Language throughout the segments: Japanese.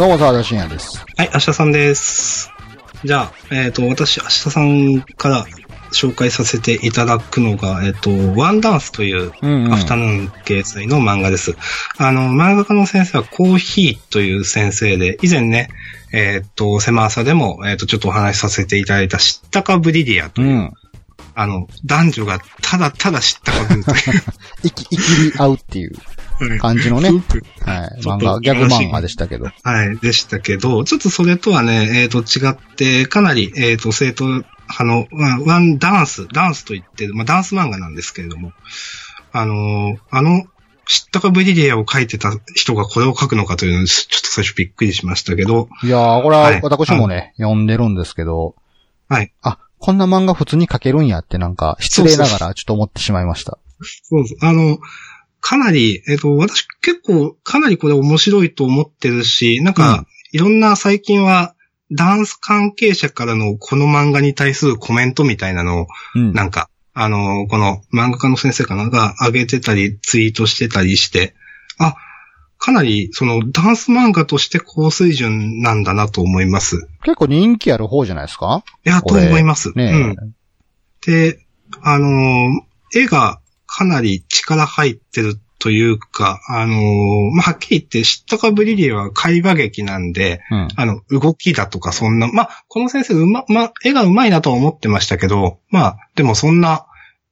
どうも、沢田信也です。はい、明日さんです。じゃあ、えっ、と、私、明日さんから紹介させていただくのが、えっ、と、ワンダンスといううんうんアフタヌーン掲載の漫画です。あの、漫画家の先生はコーヒーという先生で、以前ね、えっ、と、狭朝でも、えっ、と、ちょっとお話しさせていただいた知ったかブリリアという、うん。あの、男女がただただ知ったかぶるという。生き、生きり合うっていう感じのね、はい。漫画、ギャグ漫画でしたけど。はい、でしたけど、ちょっとそれとはね、えっ、と、違って、かなり、えっ、と、生徒派の、まあワンダンス、ダンスと言ってる、まあ、ダンス漫画なんですけれども、あのーあの、知ったかブリリアを書いてた人がこれを書くのかというのに、ちょっと最初びっくりしましたけど、いやー、これははい私もね、読んでるんですけど、はい。あ、こんな漫画普通に書けるんやってなんか、失礼ながらちょっと思ってしまいました。そうそう、あの、かなり、えっ、と、私結構、かなりこれ面白いと思ってるし、なんか、うんいろんな最近は、ダンス関係者からのこの漫画に対するコメントみたいなのをうん。なんか、あの、この漫画家の先生かなが上げてたり、ツイートしてたりして、あ、かなり、その、ダンス漫画として高水準なんだなと思います。結構人気ある方じゃないですか？いや、と思います。ねうん。で、あのー絵がかなり力入ってるというか、あのーまあ、はっきり言って、知ったかブリリアは会話劇なんで、うん。あの、動きだとかそんな、まあ、この先生うま、まあ、絵が上手いなとは思ってましたけど、まあ、でもそんな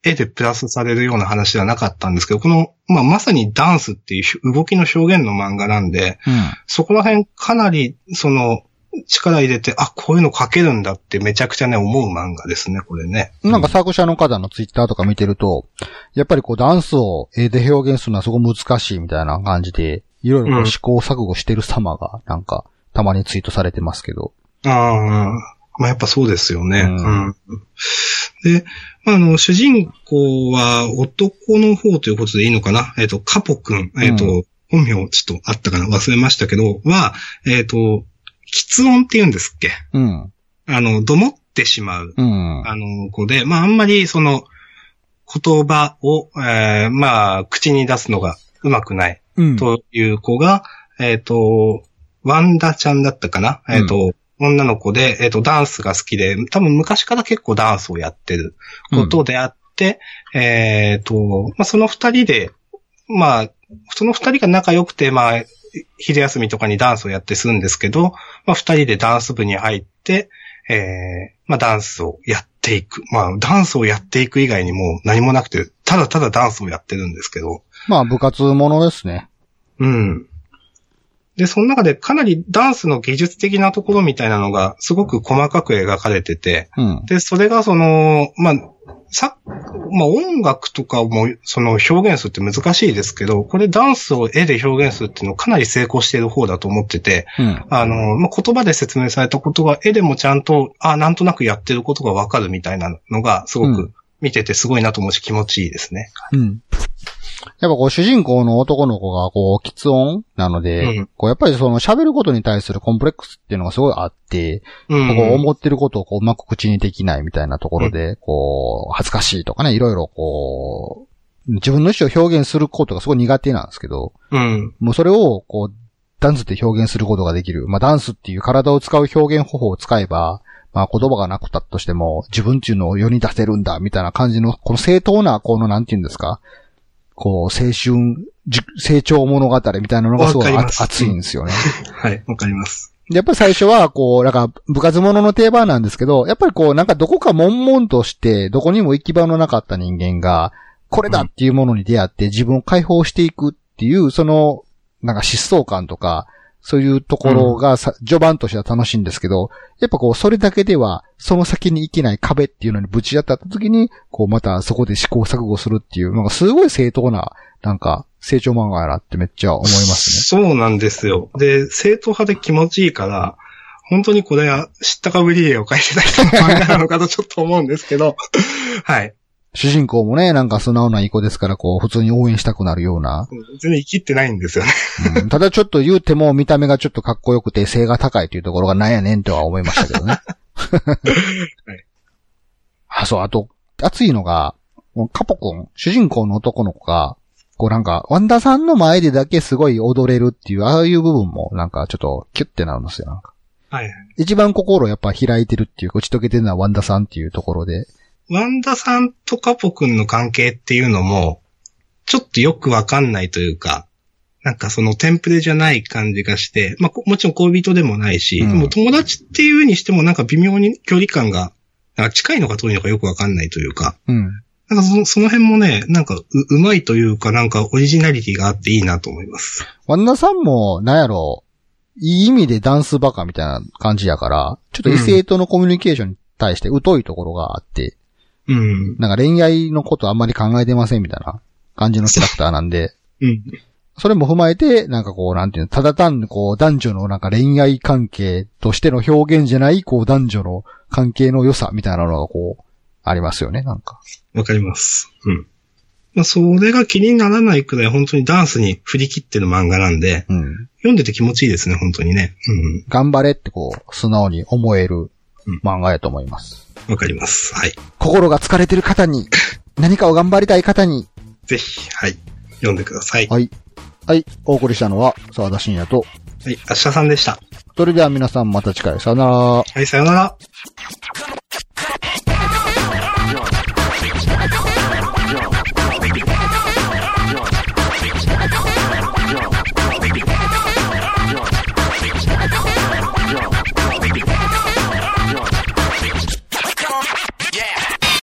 絵でプラスされるような話ではなかったんですけど、この、まあ、まさにダンスっていう動きの表現の漫画なんで、そこら辺かなり、その、力入れて、あ、こういうの描けるんだってめちゃくちゃね、思う漫画ですね、これね。うん。なんか作者の方のツイッターとか見てると、やっぱりこうダンスを絵で表現するのはすごく難しいみたいな感じで、いろいろ試行錯誤してる様が、なんか、たまにツイートされてますけど。ああ、まあやっぱそうですよね。ううんん。で、まあ、あの、主人公は男の方ということでいいのかな？えっ、と、カポくん、えっ、と、う本名ちょっとあったかな？忘れましたけど、は、えっ、と、喫音って言うんですっけ？うん。あの、どもってしまう、うん。あの、子で、まあ、あんまりその、言葉を、えーまあ、口に出すのがうまくない。うん。という子が、えっ、と、ワンダちゃんだったかな、えっ、と、女の子で、えっ、と、ダンスが好きで、多分昔から結構ダンスをやってることであって、えっ、と、まあ、その二人で、まあ、その二人が仲良くて、まあ、昼休みとかにダンスをやってするんですけど、まあ、二人でダンス部に入って、えー、まあ、ダンスをやっていく。まあ、ダンスをやっていく以外にもう何もなくて、ただただダンスをやってるんですけど、まあ部活ものですね。うん。で、その中でかなりダンスの技術的なところみたいなのがすごく細かく描かれてて、うん。で、それがその、まあ、さ、まあ音楽とかもその表現するって難しいですけど、これダンスを絵で表現するっていうのかなり成功している方だと思ってて、うん。あの、まあ、言葉で説明されたことが絵でもちゃんと、あ、なんとなくやってることがわかるみたいなのがすごうく見ててすごいなと思うし気持ちいいですね。うん。やっぱこう主人公の男の子がこう、喫音なので、うんこうやっぱりその喋ることに対するコンプレックスっていうのがすごいあって、うん。こう思ってることをこううまく口にできないみたいなところで、こう、恥ずかしいとかね、いろいろこう、自分の意思を表現することがすごい苦手なんですけど、うん。もうそれをこう、ダンスで表現することができる。まあダンスっていう体を使う表現方法を使えば、まあ言葉がなくたとしても、自分っていうのを世に出せるんだ、みたいな感じの、この正当な、このなんていうんですか、こう、青春、じ成長物語みたいなのがすごい熱いんですよね。はい、わかります。でやっぱり最初は、こう、なんか、部活物の定番なんですけど、やっぱりこう、なんかどこか悶々として、どこにも行き場のなかった人間が、これだっていうものに出会って自分を解放していくっていう、その、なんか疾走感とか、そういうところがさ、序盤としては楽しいんですけど、やっぱこう、それだけでは、その先に行けない壁っていうのにぶち当たった時に、こう、またそこで試行錯誤するっていう、なんかすごい正当な、なんか、成長漫画やなってめっちゃ思いますねそうなんですよ。で、正統派で気持ちいいから、本当にこれは知ったかぶり絵を描いてた人の漫画なのかとちょっと思うんですけど、はい。主人公もね、なんか素直ないい子ですから、こう、普通に応援したくなるような。全然生きってないんですよね。うんただちょっと言うても見た目がちょっとかっこよくて背が高いというところがなんやねんとは思いましたけどね。はい あ、そう、あと、熱いのが、カポ君、主人公の男の子が、こうなんか、ワンダさんの前でだけすごい踊れるっていう、ああいう部分もなんかちょっとキュッてなるんですよ。なんかはいはい。一番心やっぱ開いてるっていう、打ち解けてるのはワンダさんっていうところで。ワンダさんとカポくんの関係っていうのも、ちょっとよくわかんないというか、なんかそのテンプレじゃない感じがして、まあこもちろん恋人でもないし、うんでも友達っていうにしてもなんか微妙に距離感が、近いのか遠いのかよくわかんないというか、うん。なんかそのその辺もね、なんかう、うまいというかなんかオリジナリティがあっていいなと思います。ワンダさんも、なんやろ、いい意味でダンスバカみたいな感じやから、ちょっと異性とのコミュニケーションに対して疎いところがあって、うん。なんか恋愛のことあんまり考えてませんみたいな感じのキャラクターなんで、うん。それも踏まえて、なんかこう、なんていうの、ただ単にこう、男女のなんか恋愛関係としての表現じゃない、こう、男女の関係の良さみたいなのがこう、ありますよね、なんか。わかります。うん。まあ、それが気にならないくらい本当にダンスに振り切ってる漫画なんで、うん。読んでて気持ちいいですね、本当にね。頑張れってこう、素直に思えるうん漫画やと思います。うん。わかります。はい。心が疲れてる方に、何かを頑張りたい方に、ぜひ、はい。読んでください。はい。はい。お送りしたのは、沢田信也と、はい。明日さんでした。それでは皆さんまた次回、さよなら。はい、さよなら。